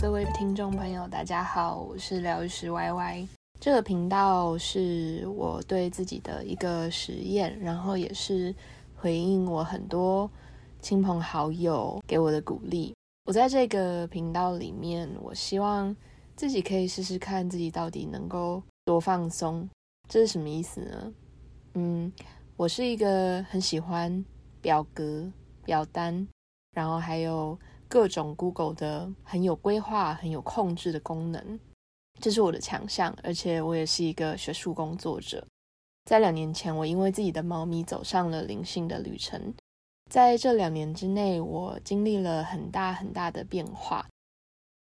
各位听众朋友，大家好，我是疗愈师 Y Y。这个频道是我对自己的一个实验，然后也是回应我很多亲朋好友给我的鼓励。我在这个频道里面，我希望自己可以试试看自己到底能够多放松。这是什么意思呢？嗯，我是一个很喜欢表格、表单，然后还有各种 Google 的很有规划、很有控制的功能。这是我的强项，而且我也是一个学术工作者。在两年前，我因为自己的猫咪走上了灵性的旅程。在这两年之内，我经历了很大很大的变化。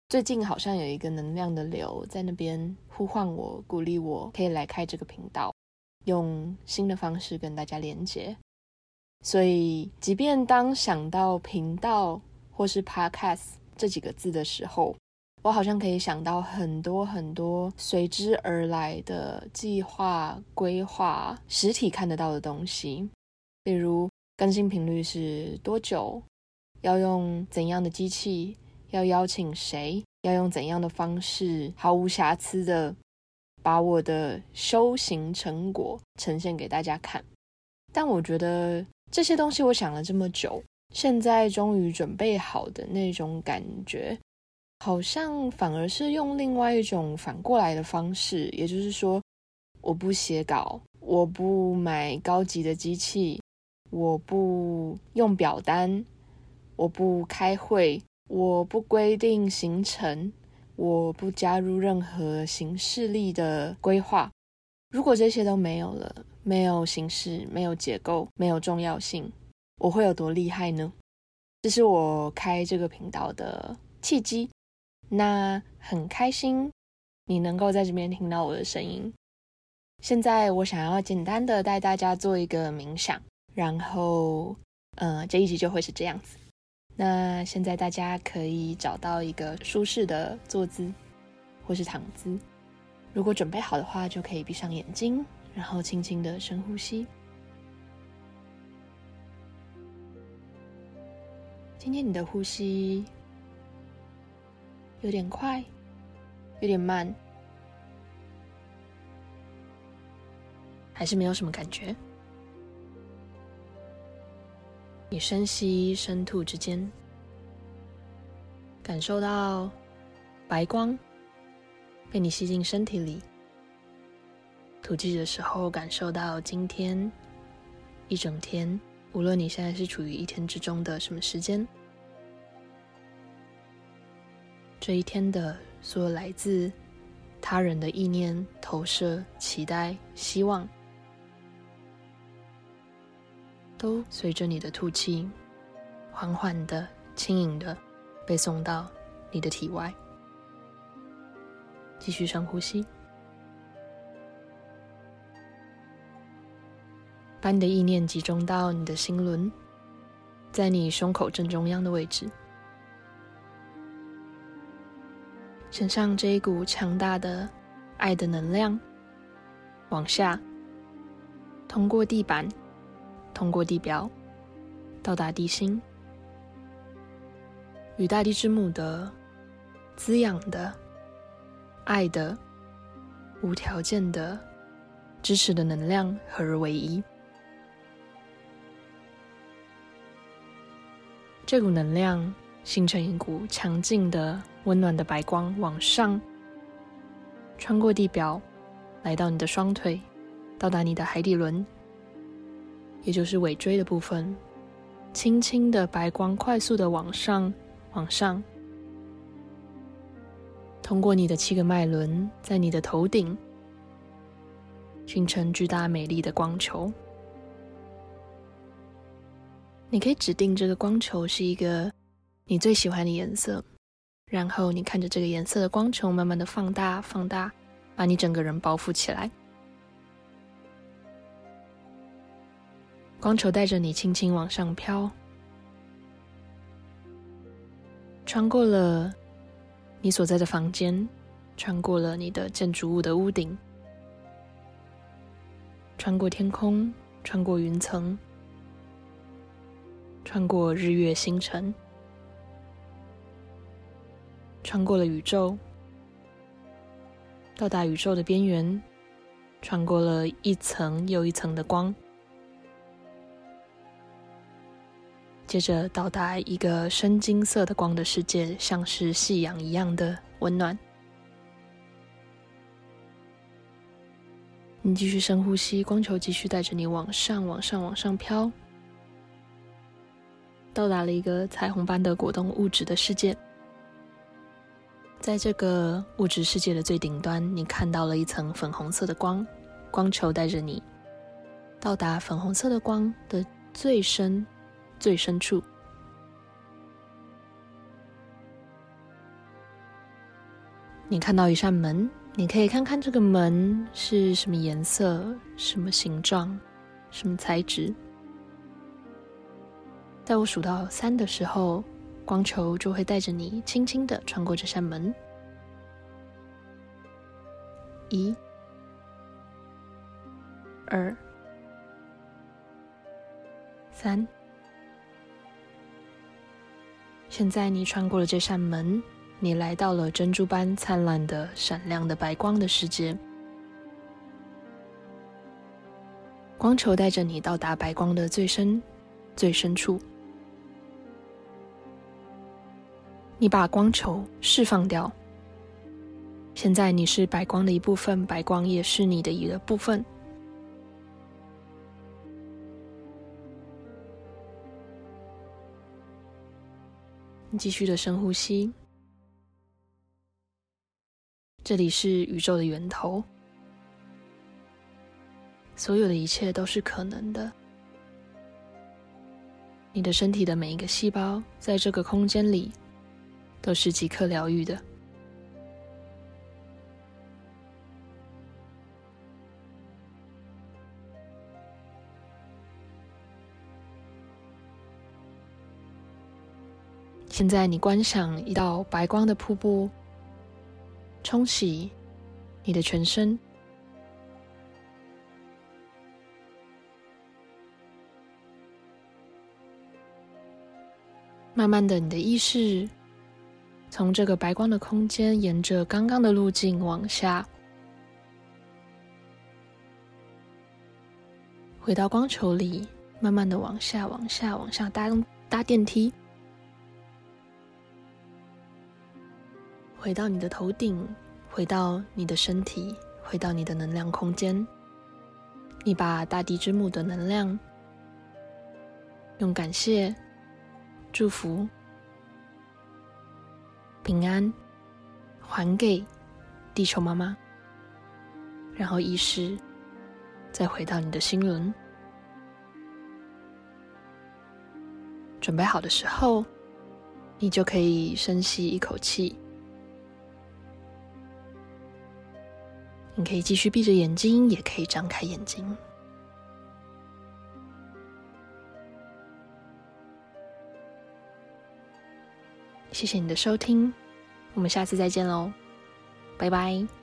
最近好像有一个能量的流在那边呼唤我，鼓励我可以来开这个频道，用新的方式跟大家连接。所以，即便当想到频道或是 podcast 这几个字的时候，我好像可以想到很多很多随之而来的计划、规划、实体看得到的东西，比如更新频率是多久，要用怎样的机器，要邀请谁，要用怎样的方式，毫无瑕疵的把我的修行成果呈现给大家看。但我觉得这些东西，我想了这么久，现在终于准备好的那种感觉。好像反而是用另外一种反过来的方式，也就是说，我不写稿，我不买高级的机器，我不用表单，我不开会，我不规定行程，我不加入任何形式力的规划。如果这些都没有了，没有形式，没有结构，没有重要性，我会有多厉害呢？这是我开这个频道的契机。那很开心，你能够在这边听到我的声音。现在我想要简单的带大家做一个冥想，然后，呃，这一集就会是这样子。那现在大家可以找到一个舒适的坐姿，或是躺姿。如果准备好的话，就可以闭上眼睛，然后轻轻的深呼吸。今天你的呼吸。有点快，有点慢，还是没有什么感觉。你深吸深吐之间，感受到白光被你吸进身体里。吐气的时候，感受到今天一整天，无论你现在是处于一天之中的什么时间。这一天的所有来自他人的意念、投射、期待、希望，都随着你的吐气，缓缓的、轻盈的被送到你的体外。继续深呼吸，把你的意念集中到你的心轮，在你胸口正中央的位置。身上这一股强大的爱的能量，往下，通过地板，通过地表，到达地心，与大地之母的滋养的、爱的、无条件的支持的能量合而为一。这股能量形成一股强劲的。温暖的白光往上，穿过地表，来到你的双腿，到达你的海底轮，也就是尾椎的部分。轻轻的白光快速的往上，往上，通过你的七个脉轮，在你的头顶形成巨大美丽的光球。你可以指定这个光球是一个你最喜欢的颜色。然后你看着这个颜色的光球慢慢的放大、放大，把你整个人包覆起来。光球带着你轻轻往上飘，穿过了你所在的房间，穿过了你的建筑物的屋顶，穿过天空，穿过云层，穿过日月星辰。穿过了宇宙，到达宇宙的边缘，穿过了一层又一层的光，接着到达一个深金色的光的世界，像是夕阳一样的温暖。你继续深呼吸，光球继续带着你往上、往上、往上飘，到达了一个彩虹般的果冻物质的世界。在这个物质世界的最顶端，你看到了一层粉红色的光，光球带着你到达粉红色的光的最深、最深处。你看到一扇门。你可以看看这个门是什么颜色、什么形状、什么材质。在我数到三的时候，光球就会带着你轻轻的穿过这扇门。一、二、三。现在你穿过了这扇门。你来到了珍珠般灿烂的、闪亮的白光的世界，光球带着你到达白光的最深、最深处。你把光球释放掉，现在你是白光的一部分，白光也是你的一个部分。你继续的深呼吸。这里是宇宙的源头，所有的一切都是可能的。你的身体的每一个细胞，在这个空间里，都是即刻疗愈的。现在，你观赏一道白光的瀑布。冲洗你的全身，慢慢的，你的意识从这个白光的空间，沿着刚刚的路径往下，回到光球里，慢慢的往下、往下、往下搭搭电梯。回到你的头顶，回到你的身体，回到你的能量空间。你把大地之母的能量，用感谢、祝福、平安还给地球妈妈，然后意识再回到你的心轮。准备好的时候，你就可以深吸一口气。你可以继续闭着眼睛，也可以张开眼睛。谢谢你的收听，我们下次再见喽，拜拜。